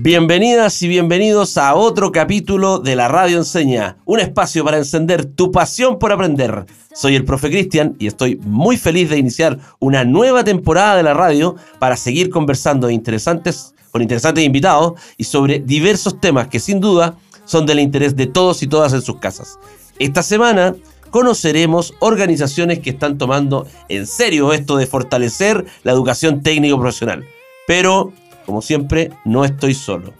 Bienvenidas y bienvenidos a otro capítulo de la Radio Enseña, un espacio para encender tu pasión por aprender. Soy el profe Cristian y estoy muy feliz de iniciar una nueva temporada de la radio para seguir conversando con interesantes invitados y sobre diversos temas que sin duda son del interés de todos y todas en sus casas. Esta semana conoceremos organizaciones que están tomando en serio esto de fortalecer la educación técnico profesional. Pero, como siempre, no estoy solo.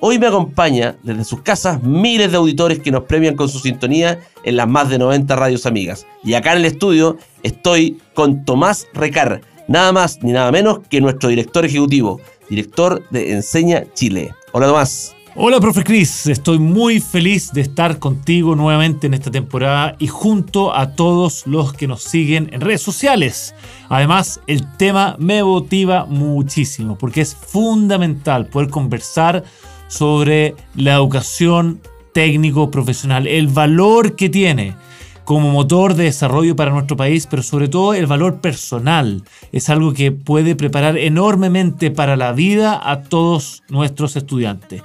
Hoy me acompaña desde sus casas miles de auditores que nos premian con su sintonía en las más de 90 radios amigas. Y acá en el estudio estoy con Tomás Recar, nada más ni nada menos que nuestro director ejecutivo, director de Enseña Chile. Hola Tomás. Hola, profe Cris. Estoy muy feliz de estar contigo nuevamente en esta temporada y junto a todos los que nos siguen en redes sociales. Además, el tema me motiva muchísimo porque es fundamental poder conversar sobre la educación técnico profesional, el valor que tiene como motor de desarrollo para nuestro país, pero sobre todo el valor personal. Es algo que puede preparar enormemente para la vida a todos nuestros estudiantes.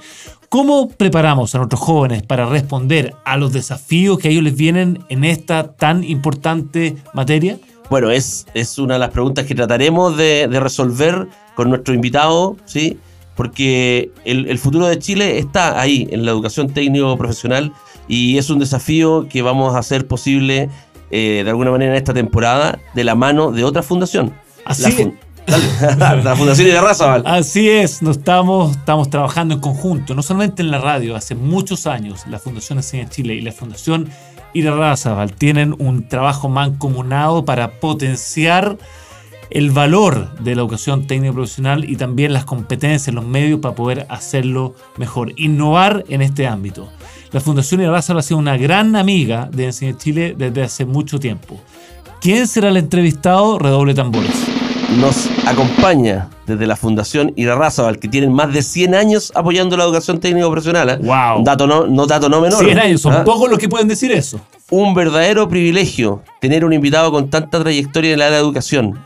¿Cómo preparamos a nuestros jóvenes para responder a los desafíos que a ellos les vienen en esta tan importante materia? Bueno, es, es una de las preguntas que trataremos de, resolver con nuestro invitado, ¿sí? Porque el, el futuro de Chile está ahí, en la educación técnico profesional y es un desafío que vamos a hacer posible eh, de alguna manera en esta temporada de la mano de otra fundación. Así la, Fundación Irarrázaval. Así es, nos estamos, estamos trabajando en conjunto, no solamente en la radio, hace muchos años la Fundación Enseña Chile y la Fundación Irarrázaval tienen un trabajo mancomunado para potenciar el valor de la educación técnico profesional y también las competencias, los medios para poder hacerlo mejor, innovar en este ámbito. La Fundación Irarrázaval ha sido una gran amiga de Enseña Chile desde hace mucho tiempo. ¿Quién será el entrevistado? Redoble tambores. Nos acompaña desde la Fundación Irarrázaval, que tienen más de 100 años apoyando la educación técnico profesional. ¡Wow! Un dato no, no, dato no menor. 100 años, son ¿Ah? pocos los que pueden decir eso. Un verdadero privilegio tener un invitado con tanta trayectoria en la educación.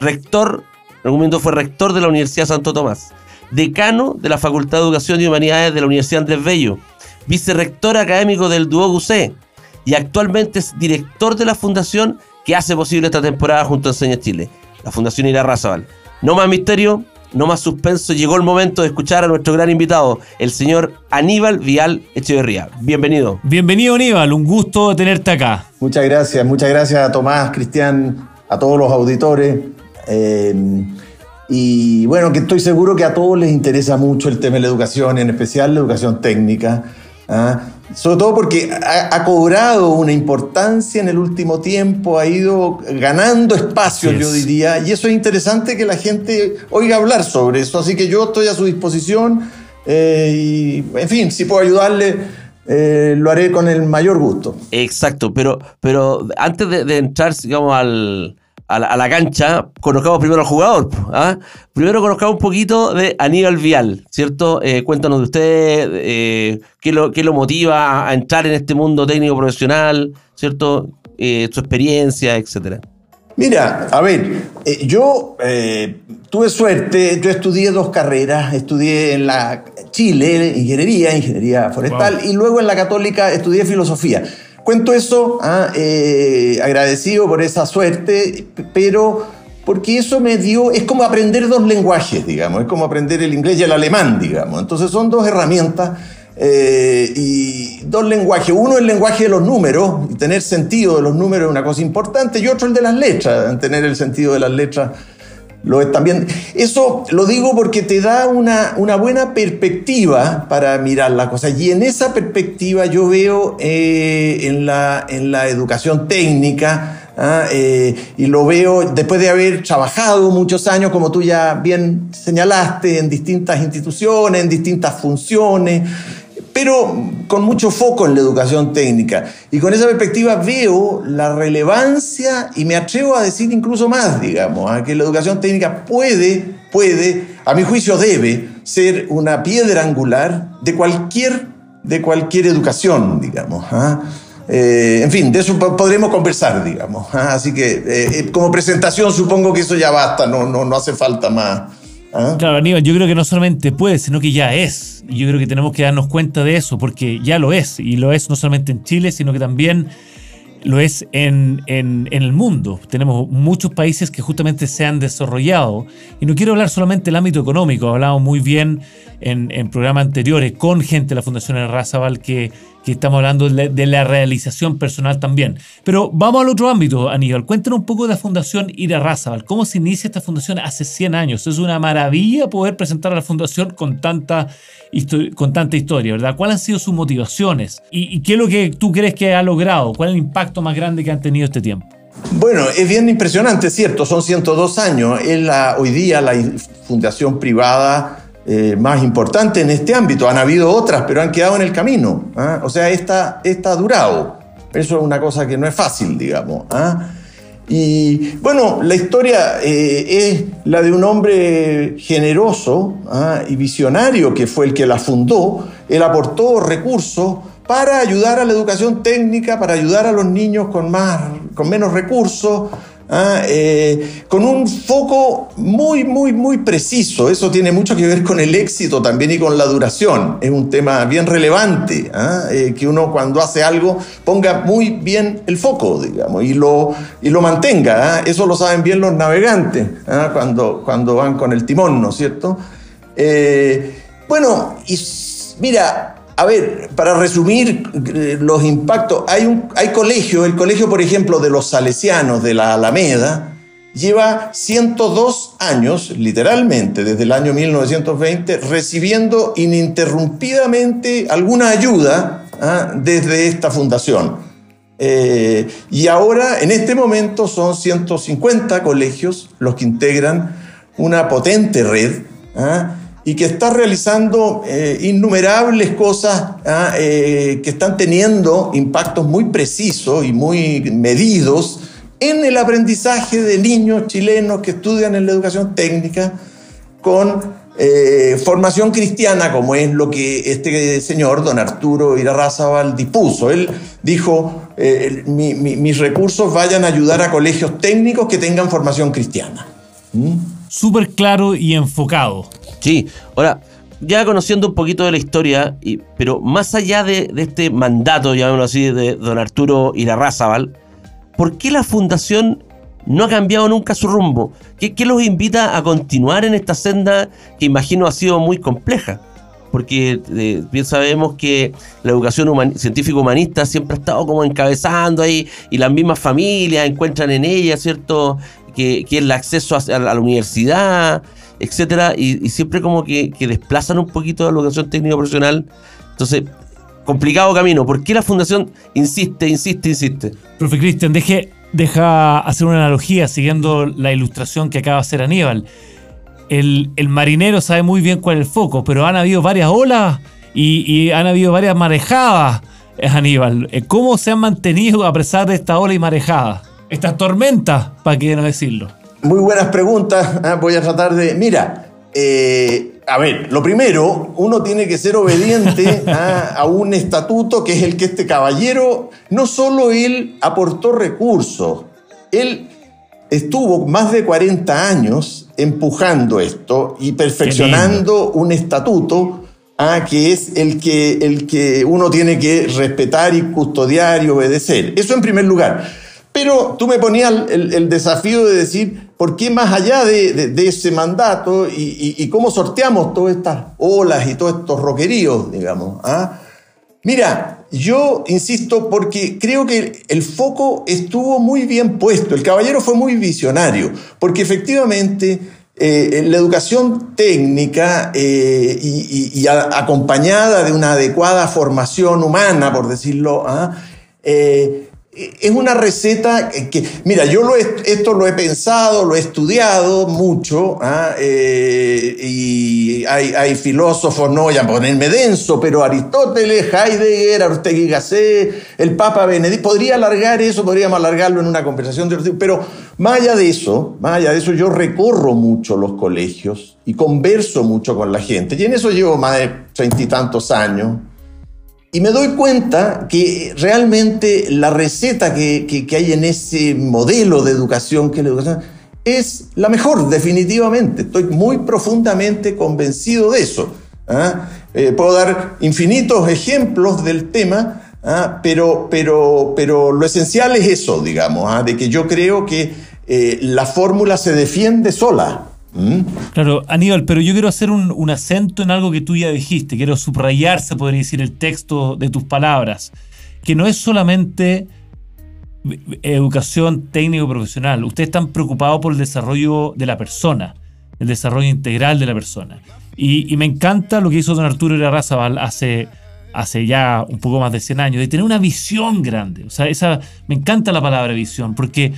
Rector, en algún momento fue rector de la Universidad Santo Tomás. Decano de la Facultad de Educación y Humanidades de la Universidad Andrés Bello vicerrector académico del Duoc UC y actualmente es director de la fundación que hace posible esta temporada junto a Enseña Chile, la Fundación Ira Razabal. No más misterio, no más suspenso, llegó el momento de escuchar a nuestro gran invitado, el señor Aníbal Vial Echeverría. Bienvenido. Bienvenido Aníbal, un gusto tenerte acá. Muchas gracias, muchas gracias a Tomás, Cristian, a todos los auditores. Eh, y bueno, que estoy seguro que a todos les interesa mucho el tema de la educación, en especial la educación técnica. ¿ah? Sobre todo porque ha, cobrado una importancia en el último tiempo, ha ido ganando espacio, yo diría, y eso es interesante que la gente oiga hablar sobre eso, así que yo estoy a su disposición eh, y, en fin, si puedo ayudarle, eh, lo haré con el mayor gusto. Exacto, pero, pero antes de entrar, digamos, al, a la, cancha, conozcamos primero al jugador. ¿ah? Primero conozcamos un poquito de Aníbal Vial, ¿cierto? Eh, cuéntanos de usted, eh, qué, lo, qué lo motiva a entrar en este mundo técnico profesional, ¿cierto? Eh, su experiencia, etcétera. Mira, a ver, yo tuve suerte, yo estudié dos carreras, estudié en la Chile, ingeniería, ingeniería forestal, y luego en la católica estudié filosofía. Cuento eso ah, eh, agradecido por esa suerte, pero porque eso me dio, es como aprender dos lenguajes, digamos, es como aprender el inglés y el alemán, digamos. Entonces son dos herramientas eh, y dos lenguajes. Uno el lenguaje de los números, tener sentido de los números es una cosa importante, y otro el de las letras, tener el sentido de las letras lo es también. Eso lo digo porque te da una, una buena perspectiva para mirar la cosa. Y en esa perspectiva yo veo eh, en, la, en la educación técnica, ¿ah? eh, y lo veo después de haber trabajado muchos años, como tú ya bien señalaste, en distintas instituciones, en distintas funciones, pero con mucho foco en la educación técnica. Y con esa perspectiva veo la relevancia y me atrevo a decir incluso más, digamos, a que la educación técnica puede, puede, a mi juicio debe ser una piedra angular de cualquier, de cualquier educación, digamos. ¿ah? Eh, en fin, de eso podremos conversar, digamos. ¿ah? Así que eh, eh, como presentación supongo que eso ya basta, no, no, no hace falta más. ¿Ah? Claro, Aníbal, yo creo que no solamente puede, sino que ya es. Y yo creo que tenemos que darnos cuenta de eso, porque ya lo es. Y lo es no solamente en Chile, sino que también lo es en, en, el mundo. Tenemos muchos países que justamente se han desarrollado. Y no quiero hablar solamente del ámbito económico, hablamos muy bien en, en programas anteriores con gente de la Fundación Razabal que que estamos hablando de la realización personal también. Pero vamos al otro ámbito, Aníbal. Cuéntanos un poco de la Fundación Ira Razabal. ¿Cómo se inicia esta fundación hace 100 años? Es una maravilla poder presentar a la fundación con tanta, con tanta historia, ¿verdad? ¿Cuáles han sido sus motivaciones? ¿Y, qué es lo que tú crees que ha logrado? ¿Cuál es el impacto más grande que han tenido este tiempo? Bueno, es bien impresionante, cierto, son 102 años. Es la, hoy día la fundación privada eh, más importante en este ámbito. Han habido otras, pero han quedado en el camino. ¿ah? O sea, esta, esta ha durado. Eso es una cosa que no es fácil, digamos. ¿ah? Y bueno, la historia eh, es la de un hombre generoso ¿ah? y visionario que fue el que la fundó. Él aportó recursos para ayudar a la educación técnica, para ayudar a los niños con, más, con menos recursos, ¿ah? Eh, con un foco muy, muy, muy preciso. Eso tiene mucho que ver con el éxito también y con la duración. Es un tema bien relevante, ¿ah? eh, que uno cuando hace algo ponga muy bien el foco, digamos, y lo, y lo mantenga. ¿ah? Eso lo saben bien los navegantes cuando, cuando van con el timón, ¿no es cierto? Eh, bueno, y mira, a ver, para resumir eh, los impactos, hay, un, hay colegio, el colegio, por ejemplo, de los salesianos de la Alameda, lleva 102 años, literalmente, desde el año 1920, recibiendo ininterrumpidamente alguna ayuda ¿ah? desde esta fundación. Eh, y ahora, en este momento, son 150 colegios los que integran una potente red. ¿ah? Y que está realizando eh, innumerables cosas ¿ah? eh, que están teniendo impactos muy precisos y muy medidos en el aprendizaje de niños chilenos que estudian en la educación técnica con eh, formación cristiana, como es lo que este señor, don Arturo Irarrázaval, dispuso. Él dijo, mis recursos vayan a ayudar a colegios técnicos que tengan formación cristiana. ¿Mm? Súper claro y enfocado. Sí, ahora, ya conociendo un poquito de la historia, pero más allá de, este mandato, llamémoslo así, de don Arturo Irarrázaval, ¿por qué la fundación no ha cambiado nunca su rumbo? ¿Qué, los invita a continuar en esta senda que imagino ha sido muy compleja? Porque eh, bien sabemos que la educación científico-humanista siempre ha estado como encabezando ahí y las mismas familias encuentran en ella, ¿cierto? Que, que el acceso a la universidad, etcétera, y, siempre como que, desplazan un poquito la educación técnico profesional. Entonces, complicado camino. ¿Por qué la fundación insiste, insiste, insiste? Profe Cristian, deje, deja hacer una analogía siguiendo la ilustración que acaba de hacer Aníbal. El, marinero sabe muy bien cuál es el foco, pero han habido varias olas y, y han habido varias marejadas, Aníbal. ¿Cómo se han mantenido a pesar de esta ola y marejada? Estas tormentas, para qué no decirlo. Muy buenas preguntas. Ah, voy a tratar de. Mira, eh, a ver, lo primero, uno tiene que ser obediente ah, a, un estatuto que es el que este caballero, no solo él aportó recursos, él estuvo más de 40 años empujando esto y perfeccionando un estatuto ah, que es el que, el que uno tiene que respetar y custodiar y obedecer. Eso en primer lugar. Pero tú me ponías el, desafío de decir, ¿por qué más allá de, ese mandato y, cómo sorteamos todas estas olas y todos estos roqueríos, digamos? ¿ah? Mira, yo insisto porque creo que el foco estuvo muy bien puesto, el caballero fue muy visionario, porque efectivamente eh, la educación técnica eh, y, acompañada de una adecuada formación humana, por decirlo, ¿ah? eh, es una receta que, mira, yo lo esto lo he pensado, lo he estudiado mucho, ¿ah? eh, y hay, filósofos, no voy a ponerme denso, pero Aristóteles, Heidegger, Arustegui Gasset, el Papa Benedicto, podría alargar eso, podríamos alargarlo en una conversación, de pero más allá de eso, más allá de eso, yo recorro mucho los colegios y converso mucho con la gente, y en eso llevo más de treinta y tantos años, y me doy cuenta que realmente la receta que, hay en ese modelo de educación que la educación es la mejor, definitivamente. Estoy muy profundamente convencido de eso. ¿ah? Eh, puedo dar infinitos ejemplos del tema, ¿ah? pero, pero, pero lo esencial es eso, digamos, ¿ah? de que yo creo que eh, la fórmula se defiende sola. ¿Mm? Claro, Aníbal, pero yo quiero hacer un, acento en algo que tú ya dijiste, quiero subrayar, se podría decir, el texto de tus palabras, que no es solamente educación técnico-profesional, ustedes están preocupados por el desarrollo de la persona, el desarrollo integral de la persona. Y, me encanta lo que hizo don Arturo Irarrázaval hace, hace ya un poco más de 100 años, de tener una visión grande. O sea, esa, me encanta la palabra visión, porque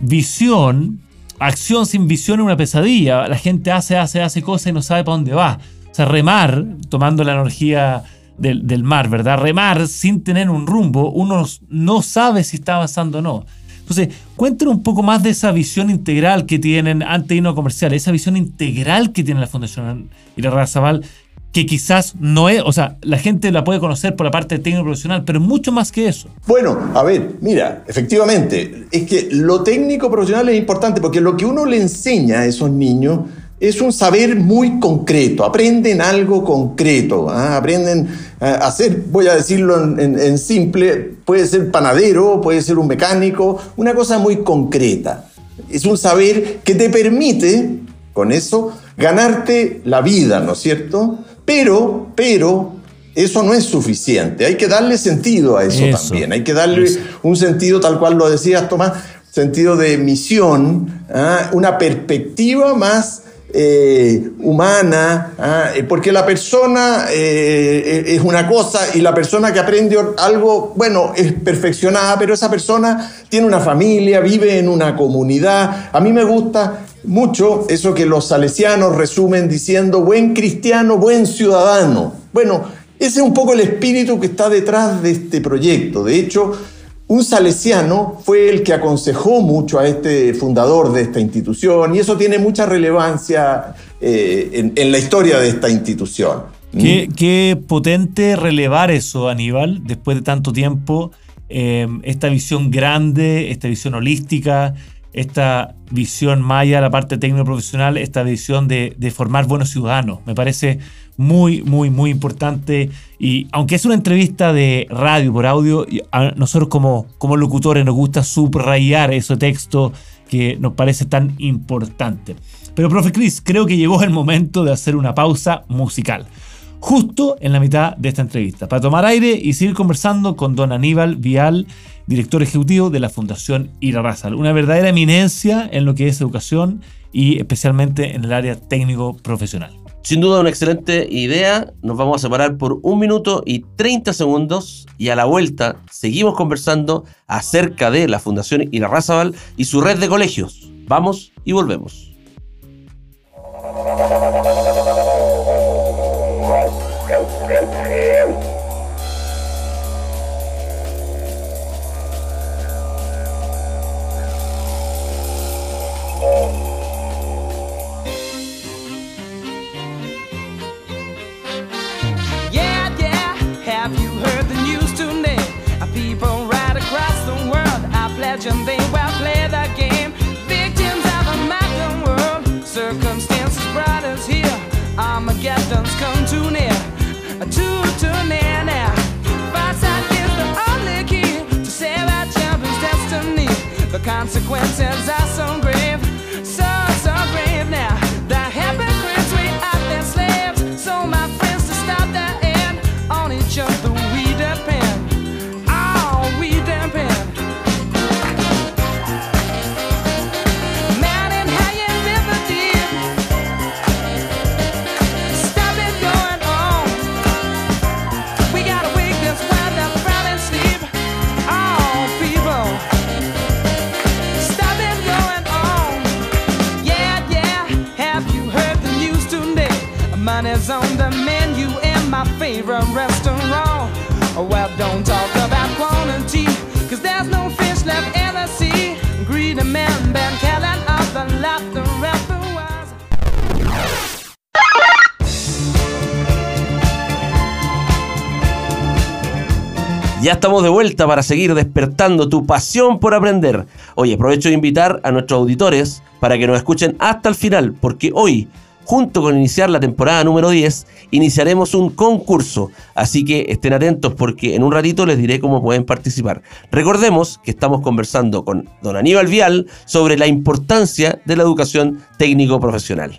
visión acción sin visión es una pesadilla. La gente hace, hace, hace cosas y no sabe para dónde va. O sea, remar, tomando la energía del, mar, ¿verdad? Remar sin tener un rumbo, uno no sabe si está avanzando o no. Entonces, cuéntenos un poco más de esa visión integral que tienen antes de irnos a comercial, esa visión integral que tiene la Fundación Ira Zabal, que quizás no es, o sea, la gente la puede conocer por la parte técnico profesional, pero mucho más que eso. Bueno, a ver, mira, efectivamente, es que lo técnico profesional es importante porque lo que uno le enseña a esos niños es un saber muy concreto, aprenden algo concreto, ¿ah? aprenden a hacer, voy a decirlo en simple, puede ser panadero, puede ser un mecánico, una cosa muy concreta. Es un saber que te permite, con eso, ganarte la vida, ¿no es cierto? Pero, pero, eso no es suficiente. Hay que darle sentido a eso, también. Hay que darle un sentido, tal cual lo decías, Tomás, sentido de misión, ¿ah? una perspectiva más eh, humana, ¿ah? eh, porque la persona eh, es una cosa y la persona que aprende algo, bueno, es perfeccionada, pero esa persona tiene una familia, vive en una comunidad. A mí me gusta mucho eso que los salesianos resumen diciendo buen cristiano, buen ciudadano. Bueno, ese es un poco el espíritu que está detrás de este proyecto. De hecho, un salesiano fue el que aconsejó mucho a este fundador de esta institución y eso tiene mucha relevancia eh, en, la historia de esta institución. Qué, qué, potente relevar eso, Aníbal, después de tanto tiempo, eh, esta visión grande, esta visión holística, esta visión maya, la parte técnico profesional, esta visión de, formar buenos ciudadanos. Me parece muy, muy, muy importante. Y aunque es una entrevista de radio por audio, a nosotros como, como locutores nos gusta subrayar ese texto que nos parece tan importante. Pero, profe Chris, creo que llegó el momento de hacer una pausa musical. Justo en la mitad de esta entrevista, para tomar aire y seguir conversando con don Aníbal Vial director ejecutivo de la Fundación Ira Razal. Una verdadera eminencia en lo que es educación y especialmente en el área técnico-profesional. Sin duda una excelente idea. Nos vamos a separar por un minuto y 30 segundos y a la vuelta seguimos conversando acerca de la Fundación Razabal y su red de colegios. Vamos y volvemos. Consequences. Are so de vuelta para seguir despertando tu pasión por aprender. Oye, aprovecho de invitar a nuestros auditores para que nos escuchen hasta el final, porque hoy, junto con iniciar la temporada número 10, iniciaremos un concurso. Así que estén atentos porque en un ratito les diré cómo pueden participar. Recordemos que estamos conversando con don Aníbal Vial sobre la importancia de la educación técnico-profesional.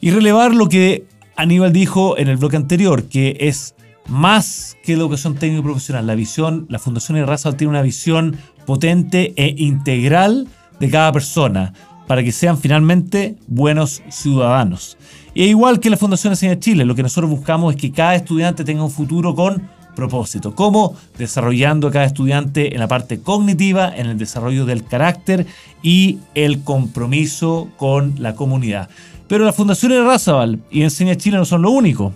Y relevar lo que Aníbal dijo en el bloque anterior, que es más que la educación técnico profesional. La visión, la Fundación Errázuriz tiene una visión potente e integral de cada persona para que sean finalmente buenos ciudadanos. Y igual que la Fundación Enseña Chile, lo que nosotros buscamos es que cada estudiante tenga un futuro con propósito. ¿Cómo? Desarrollando a cada estudiante en la parte cognitiva, en el desarrollo del carácter y el compromiso con la comunidad. Pero la Fundación Errázuriz y Enseña Chile no son lo único.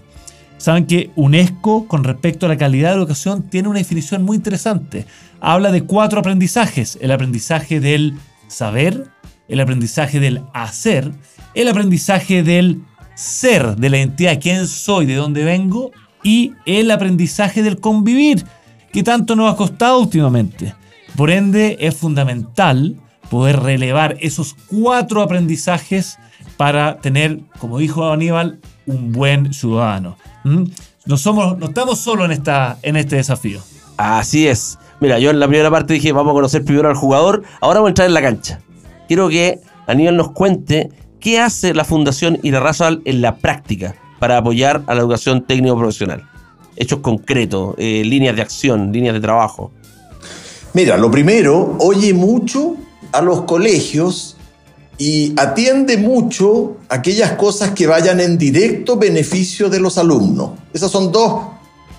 Saben que UNESCO, con respecto a la calidad de la educación, tiene una definición muy interesante. Habla de cuatro aprendizajes. El aprendizaje del saber, el aprendizaje del hacer, el aprendizaje del ser, de la identidad, quién soy, de dónde vengo, y el aprendizaje del convivir, que tanto nos ha costado últimamente. Por ende, es fundamental poder relevar esos cuatro aprendizajes para tener, como dijo Aníbal, un buen ciudadano. ¿Mm? No, somos, no estamos solos en, esta, en este desafío. Así es. Mira, yo en la primera parte dije, vamos a conocer primero al jugador, ahora vamos a entrar en la cancha. Quiero que Aníbal nos cuente qué hace la Fundación Irarrazal en la práctica para apoyar a la educación técnico-profesional. Hechos concretos, eh, líneas de acción, líneas de trabajo. Mira, lo primero, oye mucho a los colegios y atiende mucho aquellas cosas que vayan en directo beneficio de los alumnos. Esas son dos,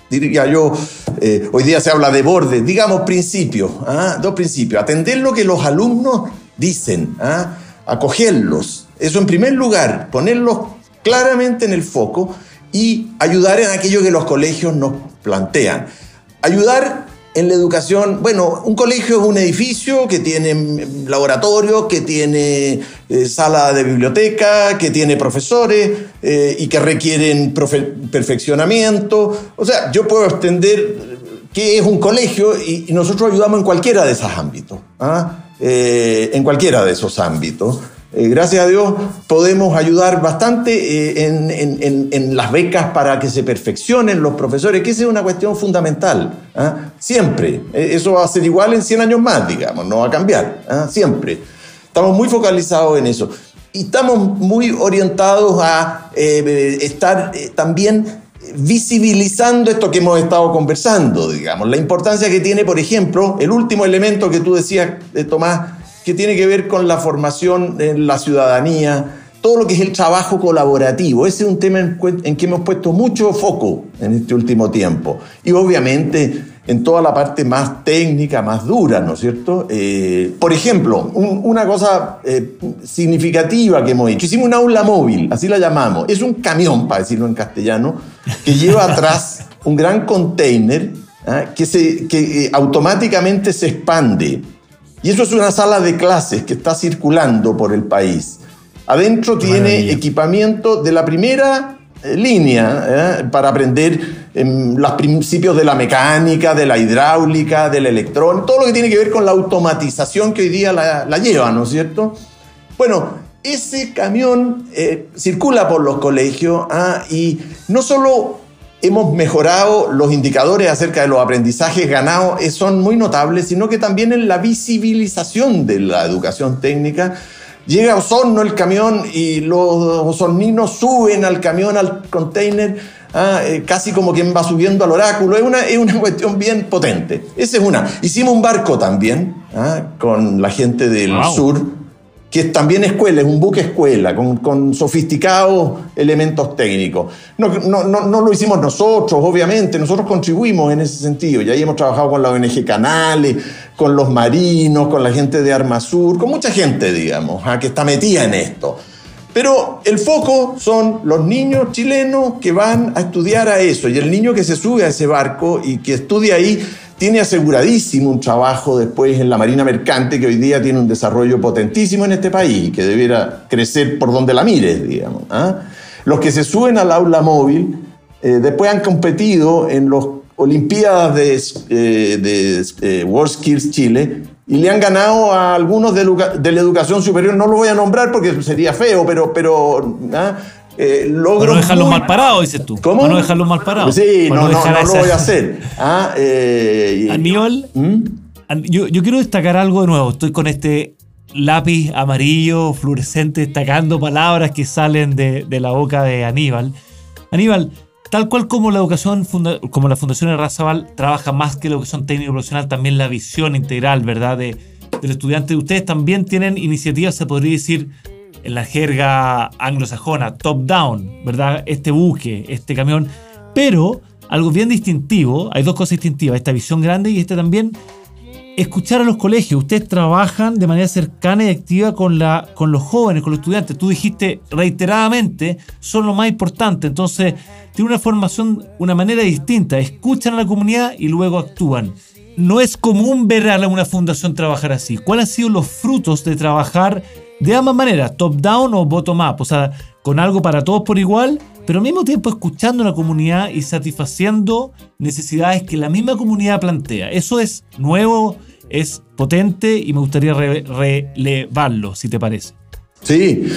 diría yo, eh, hoy día se habla de borde, digamos principios, ¿ah? dos principios. Atender lo que los alumnos dicen, ¿ah? acogerlos, eso en primer lugar, ponerlos claramente en el foco y ayudar en aquello que los colegios nos plantean. Ayudar en la educación, bueno, un colegio es un edificio que tiene laboratorio, que tiene eh, sala de biblioteca, que tiene profesores eh, y que requieren perfeccionamiento. O sea, yo puedo extender qué es un colegio y, y nosotros ayudamos en cualquiera de esos ámbitos, ¿ah? Eh, en cualquiera de esos ámbitos. Eh, gracias a Dios podemos ayudar bastante eh, en, las becas para que se perfeccionen los profesores, que esa es una cuestión fundamental. ¿ah? Siempre. Eso va a ser igual en 100 años más, digamos, no va a cambiar. ¿ah? Siempre. Estamos muy focalizados en eso. Y estamos muy orientados a estar también visibilizando esto que hemos estado conversando, digamos. La importancia que tiene, por ejemplo, el último elemento que tú decías, Tomás, que tiene que ver con la formación en la ciudadanía, todo lo que es el trabajo colaborativo. Ese es un tema en, que hemos puesto mucho foco en este último tiempo. Y obviamente en toda la parte más técnica, más dura, ¿no es cierto? Eh, por ejemplo, una cosa eh, significativa que hemos hecho, hicimos un aula móvil, así la llamamos. Es un camión, para decirlo en castellano, que lleva atrás un gran container ¿ah? que, se, que eh, automáticamente se expande y eso es una sala de clases que está circulando por el país. Adentro tiene equipamiento de la primera eh, línea ¿eh? para aprender em, los principios de la mecánica, de la hidráulica, del electrón, todo lo que tiene que ver con la automatización que hoy día la, lleva, ¿no es cierto? Bueno, ese camión eh, circula por los colegios ¿ah? y no solo hemos mejorado los indicadores acerca de los aprendizajes ganados, eh, son muy notables, sino que también en la visibilización de la educación técnica. Llega a Osorno el camión y los osorninos suben al camión, al container, ah, eh, casi como quien va subiendo al oráculo. Es una, es una cuestión bien potente. Esa es una. Hicimos un barco también ah, con la gente del sur que es también escuela, es un buque escuela, con, sofisticados elementos técnicos. No, no, no, lo hicimos nosotros, obviamente, nosotros contribuimos en ese sentido. Y ahí hemos trabajado con la ONG Canales, con los marinos, con la gente de Armasur, con mucha gente, digamos, ¿ah? que está metida en esto. Pero el foco son los niños chilenos que van a estudiar a eso. Y el niño que se sube a ese barco y que estudia ahí tiene aseguradísimo un trabajo después en la Marina Mercante, que hoy día tiene un desarrollo potentísimo en este país, que debiera crecer por donde la mires, digamos. ¿ah? Los que se suben al aula móvil eh, después han competido en las Olimpiadas de, eh, de eh, World Skills Chile y le han ganado a algunos de, de, la educación superior. No lo voy a nombrar porque sería feo, pero, pero ¿ah? Eh, no dejarlos mal parados, dices tú. ¿Cómo? no dejarlos mal parados. Sí, no, no, no, lo voy a hacer. Ah, eh, Aníbal, ¿Mm? yo, yo, quiero destacar algo de nuevo. Estoy con este lápiz amarillo fluorescente destacando palabras que salen de, de la boca de Aníbal. Aníbal, tal cual como la educación, como la Fundación Errazabal trabaja más que la educación técnico profesional, también la visión integral, ¿verdad? De, del estudiante. Ustedes también tienen iniciativas, se podría decir, en la jerga anglosajona, top-down, ¿verdad? Este buque, este camión. Pero algo bien distintivo, hay dos cosas distintivas, esta visión grande y este también, escuchar a los colegios. Ustedes trabajan de manera cercana y activa con, la, con los jóvenes, con los estudiantes. Tú dijiste reiteradamente, son lo más importante. Entonces, tiene una formación, una manera distinta. Escuchan a la comunidad y luego actúan. No es común ver a una fundación trabajar así. ¿Cuáles han sido los frutos de trabajar de ambas maneras, top-down o bottom-up, o sea, con algo para todos por igual, pero al mismo tiempo escuchando a la comunidad y satisfaciendo necesidades que la misma comunidad plantea. Eso es nuevo, es potente y me gustaría relevarlo, si te parece. Sí,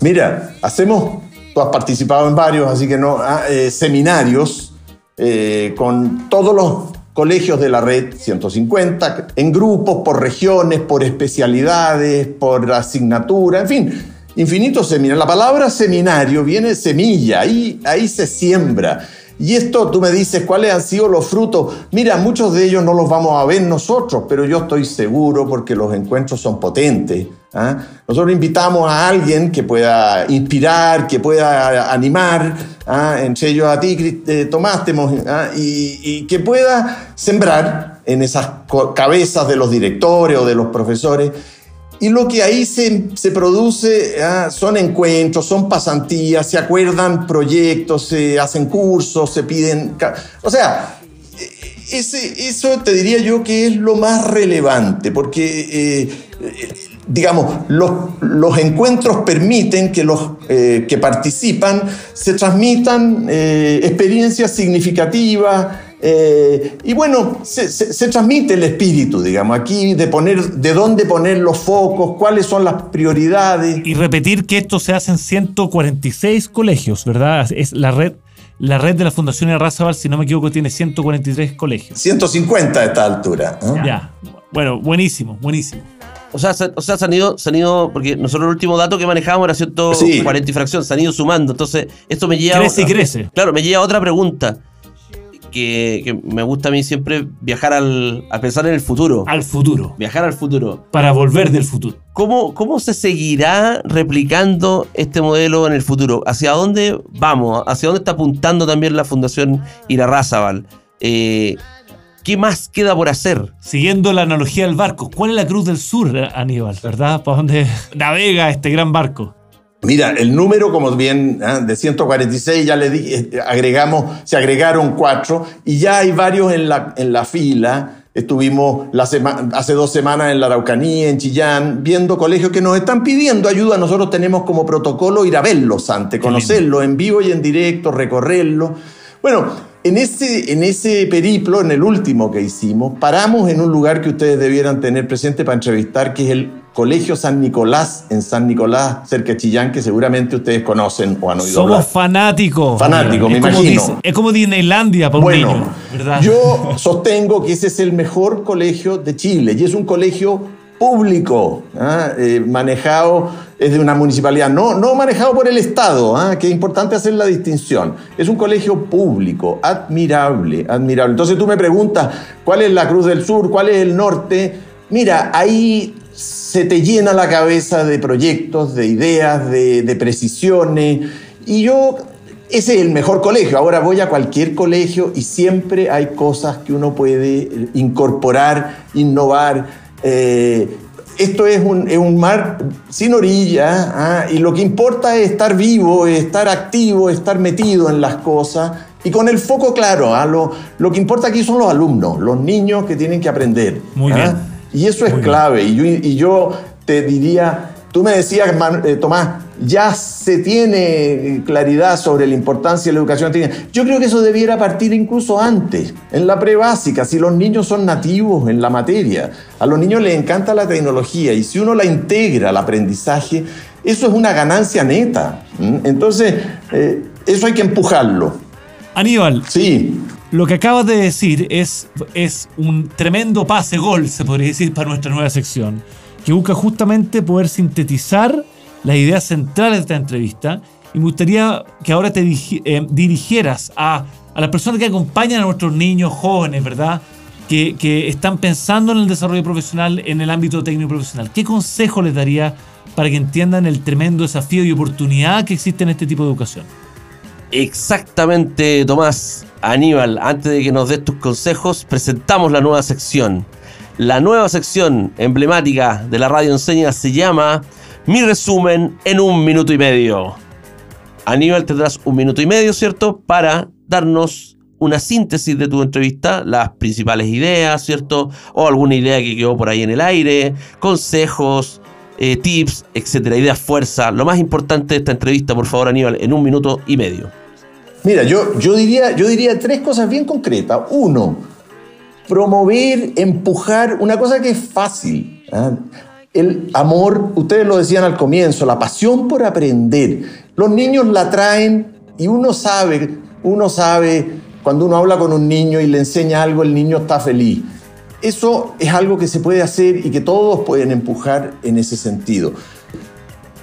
mira, hacemos, tú has participado en varios, así que no, ah, eh, seminarios eh, con todos los colegios de la red 150, en grupos, por regiones, por especialidades, por asignatura, en fin, infinitos seminarios. La palabra seminario viene semilla, ahí, ahí se siembra. Y esto tú me dices cuáles han sido los frutos. Mira, muchos de ellos no los vamos a ver nosotros, pero yo estoy seguro porque los encuentros son potentes. ¿ah? Nosotros invitamos a alguien que pueda inspirar, que pueda animar, ¿ah? entre ellos a ti, eh, Tomás, ¿ah? y, que pueda sembrar en esas cabezas de los directores o de los profesores. Y lo que ahí se, se produce son encuentros, son pasantías, se acuerdan proyectos, se hacen cursos, se piden... O sea, ese, eso te diría yo que es lo más relevante, porque eh, digamos, los, los, encuentros permiten que los eh, que participan se transmitan eh, experiencias significativas eh, y bueno, se, se, transmite el espíritu, digamos, aquí de poner, de dónde poner los focos, cuáles son las prioridades. Y repetir que esto se hace en 146 colegios, ¿verdad? Es la red la red de la Fundación Errazabal, si no me equivoco, tiene 143 colegios. 150 a esta altura. Ya. Bueno, buenísimo, buenísimo. O sea, se, o sea, se han ido, se han ido, porque nosotros el último dato que manejábamos era 140 y fracción, se han ido sumando. Entonces, esto me lleva. Crece y crece. Claro, me lleva a otra pregunta. Que, que, me gusta a mí siempre viajar al, a pensar en el futuro. Al futuro. Viajar al futuro. Para volver del futuro. ¿Cómo, ¿Cómo se seguirá replicando este modelo en el futuro? ¿Hacia dónde vamos? ¿Hacia dónde está apuntando también la Fundación Irarrázaval? Eh, ¿Qué más queda por hacer? Siguiendo la analogía del barco, ¿cuál es la Cruz del Sur, Aníbal? ¿Verdad? ¿Para dónde navega este gran barco? Mira, el número, como bien, ¿eh? de 146, ya le di, eh, agregamos, se agregaron cuatro y ya hay varios en la, en la fila. Estuvimos la hace dos semanas en la Araucanía, en Chillán, viendo colegios que nos están pidiendo ayuda. Nosotros tenemos como protocolo ir a verlos antes, conocerlos en vivo y en directo, recorrerlos. Bueno, en ese, en ese periplo, en el último que hicimos, paramos en un lugar que ustedes debieran tener presente para entrevistar, que es el Colegio San Nicolás, en San Nicolás, cerca de Chillán, que seguramente ustedes conocen o han oído Somos fanáticos. Fanáticos, me imagino. es como Disneylandia para bueno, un niño, Yo sostengo que ese es el mejor colegio de Chile y es un colegio público, ¿ah? eh, manejado es de una municipalidad, no, no manejado por el Estado, ¿ah? que es importante hacer la distinción. Es un colegio público, admirable, admirable. Entonces tú me preguntas, ¿cuál es la Cruz del Sur? ¿Cuál es el norte? Mira, ahí se te llena la cabeza de proyectos, de ideas, de, de precisiones. Y yo ese es el mejor colegio. Ahora voy a cualquier colegio y siempre hay cosas que uno puede incorporar, innovar. Eh, esto es un, es un mar sin orilla ¿ah? y lo que importa es estar vivo, es estar activo, estar metido en las cosas y con el foco claro. ¿ah? Lo, lo que importa aquí son los alumnos, los niños que tienen que aprender. Muy ¿ah? bien. Y eso es Muy clave. Y yo, y yo te diría, tú me decías, Man- eh, Tomás, ya se tiene claridad sobre la importancia de la educación. Yo creo que eso debiera partir incluso antes, en la prebásica, si los niños son nativos en la materia. A los niños les encanta la tecnología y si uno la integra al aprendizaje, eso es una ganancia neta. Entonces, eh, eso hay que empujarlo. Aníbal, Sí, Lo que acabas de decir es, es un tremendo pase gol, se podría decir, para nuestra nueva sección, que busca justamente poder sintetizar las ideas centrales de esta entrevista. Y me gustaría que ahora te eh, dirigieras a, a las personas que acompañan a nuestros niños jóvenes, ¿verdad? Que, que están pensando en el desarrollo profesional en el ámbito técnico profesional. ¿Qué consejo les daría para que entiendan el tremendo desafío y oportunidad que existe en este tipo de educación? Exactamente, Tomás. Aníbal, antes de que nos des tus consejos, presentamos la nueva sección. La nueva sección emblemática de la radio enseña se llama Mi resumen en un minuto y medio. Aníbal, tendrás un minuto y medio, ¿cierto? Para darnos una síntesis de tu entrevista, las principales ideas, ¿cierto? O alguna idea que quedó por ahí en el aire, consejos, eh, tips, etcétera, ideas fuerza. Lo más importante de esta entrevista, por favor, Aníbal, en un minuto y medio. Mira, yo, yo, diría, yo diría tres cosas bien concretas. Uno, promover, empujar, una cosa que es fácil. ¿ah? El amor, ustedes lo decían al comienzo, la pasión por aprender. Los niños la traen y uno sabe, uno sabe, cuando uno habla con un niño y le enseña algo, el niño está feliz. Eso es algo que se puede hacer y que todos pueden empujar en ese sentido.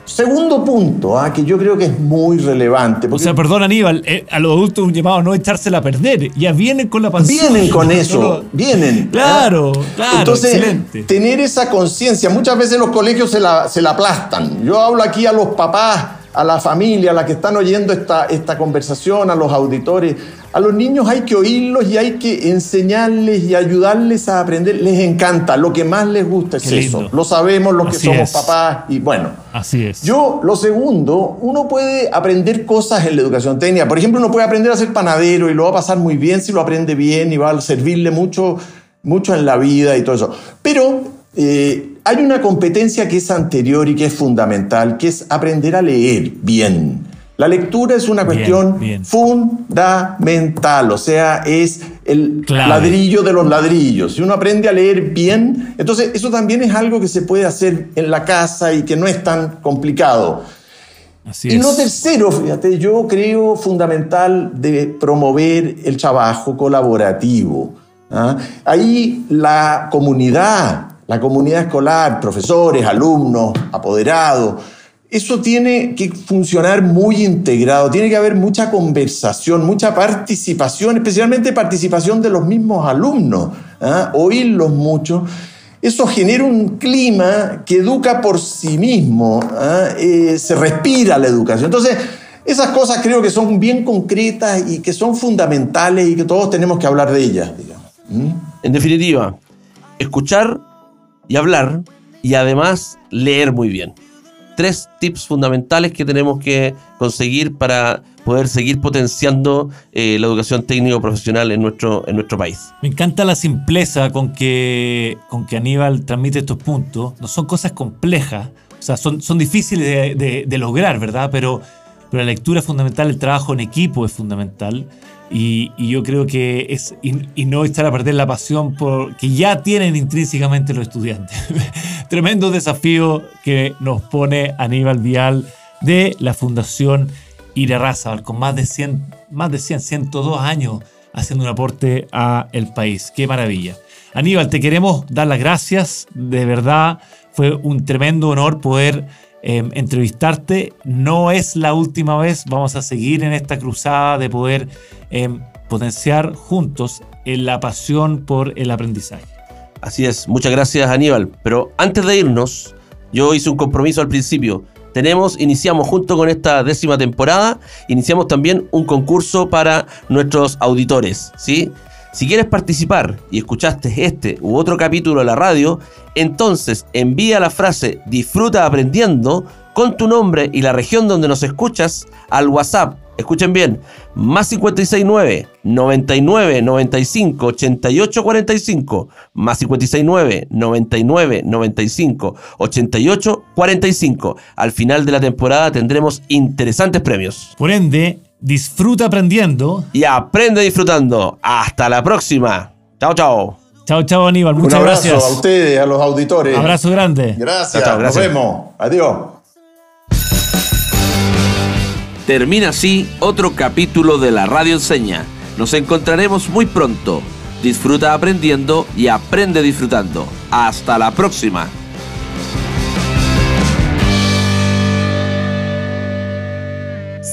Segundo punto, ah, que yo creo que es muy relevante. O porque- sea, perdón, Aníbal, eh, a los adultos un llamado a no echársela a perder. Ya vienen con la pasión. Vienen con No, eso, no. vienen. Claro, ¿ah? claro, Entonces, excelente. tener esa conciencia, muchas veces los colegios se la, se la aplastan. Yo hablo aquí a los papás, a la familia, a la que están oyendo esta, esta conversación, a los auditores. A los niños hay que oírlos y hay que enseñarles y ayudarles a aprender. Les encanta, lo que más les gusta es eso. Lo sabemos los que somos es. papás y bueno. Así es. Yo, lo segundo, uno puede aprender cosas en la educación técnica. Por ejemplo, uno puede aprender a ser panadero y lo va a pasar muy bien si lo aprende bien y va a servirle mucho, mucho en la vida y todo eso. Pero eh, hay una competencia que es anterior y que es fundamental, que es aprender a leer bien. La lectura es una cuestión bien. fundamental, o sea, es el ladrillo de los ladrillos. Si uno aprende a leer bien, entonces eso también es algo que se puede hacer en la casa y que no es tan complicado. Así Y es. lo tercero, fíjate, yo creo fundamental de promover el trabajo colaborativo. ¿ah? Ahí la comunidad, la comunidad escolar, profesores, alumnos, apoderados, eso tiene que funcionar muy integrado, tiene que haber mucha conversación, mucha participación, especialmente participación de los mismos alumnos, ¿ah? oírlos mucho. Eso genera un clima que educa por sí mismo, ¿ah? Eh, se respira la educación. Entonces, esas cosas creo que son bien concretas y que son fundamentales y que todos tenemos que hablar de ellas. digamos. ¿Mm? En definitiva, escuchar y hablar y además leer muy bien. Tres tips fundamentales que tenemos que conseguir para poder seguir potenciando eh, la educación técnico profesional en nuestro, en nuestro país. Me encanta la simpleza con que, con que Aníbal transmite estos puntos. No son cosas complejas, o sea, son, son difíciles de, de- lograr, ¿verdad? Pero, pero la lectura es fundamental, el trabajo en equipo es fundamental. Y, y yo creo que es. Y, y no echar a perder la pasión por, que ya tienen intrínsecamente los estudiantes. Tremendo desafío que nos pone Aníbal Vial de la Fundación Irarrázaval, con más de 100, más de 100, 102 años haciendo un aporte a el país. Qué maravilla. Aníbal, te queremos dar las gracias. De verdad, fue un tremendo honor poder eh, entrevistarte. No es la última vez. Vamos a seguir en esta cruzada de poder eh, potenciar juntos eh, la pasión por el aprendizaje. Así es, muchas gracias Aníbal. Pero antes de irnos, yo hice un compromiso al principio. Tenemos, iniciamos junto con esta décima temporada, iniciamos también un concurso para nuestros auditores, ¿sí? Si quieres participar y escuchaste este u otro capítulo de la radio, entonces envía la frase disfruta aprendiendo con tu nombre y la región donde nos escuchas al WhatsApp. Escuchen bien, más 569 99 95 88 45, más 569 99 95 88 45. Al final de la temporada tendremos interesantes premios. Por ende, disfruta aprendiendo. Y aprende disfrutando. Hasta la próxima. Chao, chao. Chao, chao Aníbal, muchas Un abrazo gracias. a ustedes, a los auditores. Abrazo grande. Gracias, Chao, chao, gracias. nos vemos. Adiós. Termina así otro capítulo de la Radio Enseña. Nos encontraremos muy pronto. Disfruta aprendiendo y aprende disfrutando. Hasta la próxima.